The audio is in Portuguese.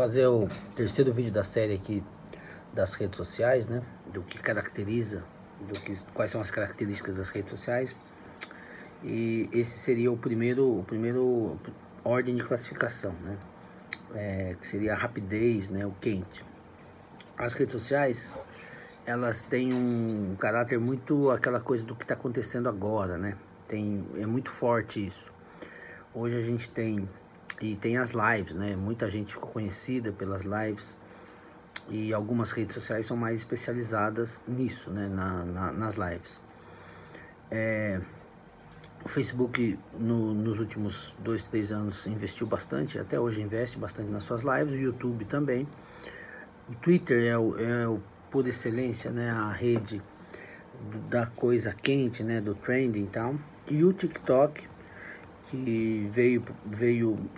fazer o terceiro vídeo da série aqui das redes sociais, né? Do que caracteriza, do que, quais são as características das redes sociais. E esse seria o primeiro, o primeiro ordem de classificação, né? É, que seria a rapidez, né? O quente. As redes sociais, elas têm um caráter muito aquela coisa do que está acontecendo agora, né? Tem, é muito forte isso. Hoje a gente tem e tem as lives, né? Muita gente ficou conhecida pelas lives e algumas redes sociais são mais especializadas nisso, né? Na, na nas lives. É, o Facebook no, nos últimos dois, três anos investiu bastante, até hoje investe bastante nas suas lives, o YouTube também. O Twitter é o, é o por excelência, né? A rede da coisa quente, né? Do trending e tal. E o TikTok que veio, veio